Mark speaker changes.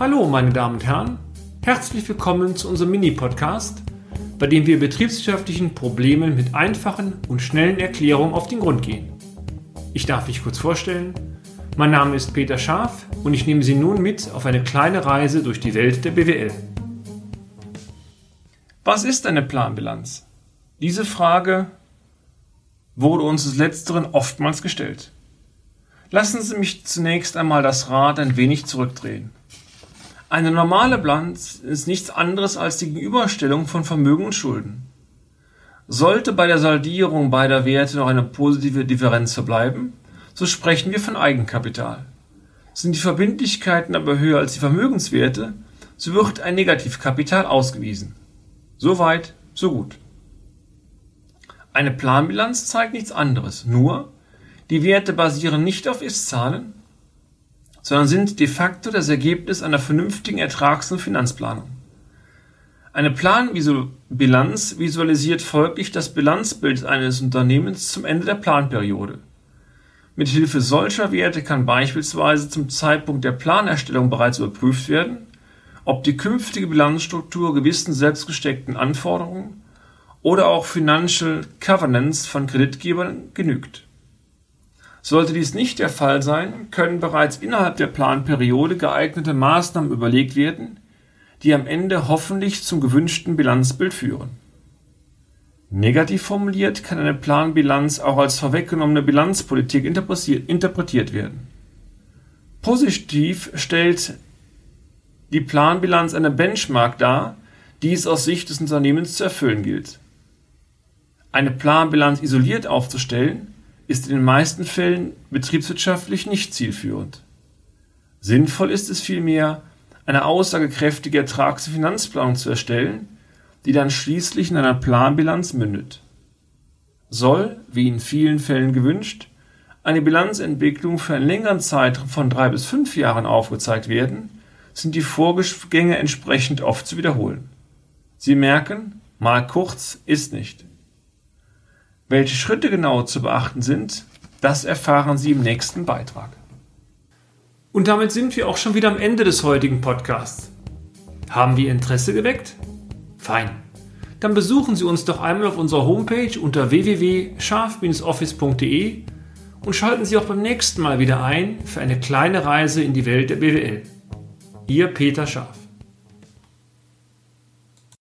Speaker 1: Hallo, meine Damen und Herren. Herzlich willkommen zu unserem Mini-Podcast, bei dem wir betriebswirtschaftlichen Problemen mit einfachen und schnellen Erklärungen auf den Grund gehen. Ich darf mich kurz vorstellen. Mein Name ist Peter Scharf und ich nehme Sie nun mit auf eine kleine Reise durch die Welt der BWL. Was ist eine Planbilanz? Diese Frage wurde uns des Letzteren oftmals gestellt. Lassen Sie mich zunächst einmal das Rad ein wenig zurückdrehen. Eine normale Bilanz ist nichts anderes als die Gegenüberstellung von Vermögen und Schulden. Sollte bei der Saldierung beider Werte noch eine positive Differenz verbleiben, so sprechen wir von Eigenkapital. Sind die Verbindlichkeiten aber höher als die Vermögenswerte, so wird ein Negativkapital ausgewiesen. So weit, so gut. Eine Planbilanz zeigt nichts anderes, nur die Werte basieren nicht auf Ist-Zahlen, sondern sind de facto das Ergebnis einer vernünftigen Ertrags- und Finanzplanung. Eine Planbilanz visualisiert folglich das Bilanzbild eines Unternehmens zum Ende der Planperiode. Mit Hilfe solcher Werte kann beispielsweise zum Zeitpunkt der Planerstellung bereits überprüft werden, ob die künftige Bilanzstruktur gewissen selbstgesteckten Anforderungen oder auch Financial Covenants von Kreditgebern genügt. Sollte dies nicht der Fall sein, können bereits innerhalb der Planperiode geeignete Maßnahmen überlegt werden, die am Ende hoffentlich zum gewünschten Bilanzbild führen. Negativ formuliert kann eine Planbilanz auch als vorweggenommene Bilanzpolitik interpretiert werden. Positiv stellt die Planbilanz eine Benchmark dar, die es aus Sicht des Unternehmens zu erfüllen gilt. Eine Planbilanz isoliert aufzustellen, ist in den meisten Fällen betriebswirtschaftlich nicht zielführend. Sinnvoll ist es vielmehr, eine aussagekräftige Ertrags- und Finanzplanung zu erstellen, die dann schließlich in einer Planbilanz mündet. Soll, wie in vielen Fällen gewünscht, eine Bilanzentwicklung für einen längeren Zeitraum von drei bis fünf Jahren aufgezeigt werden, sind die Vorgänge entsprechend oft zu wiederholen. Sie merken, mal kurz ist nicht. Welche Schritte genau zu beachten sind, das erfahren Sie im nächsten Beitrag. Und damit sind wir auch schon wieder am Ende des heutigen Podcasts. Haben wir Interesse geweckt? Fein. Dann besuchen Sie uns doch einmal auf unserer Homepage unter www.scharf-office.de und schalten Sie auch beim nächsten Mal wieder ein für eine kleine Reise in die Welt der BWL. Ihr Peter Scharf.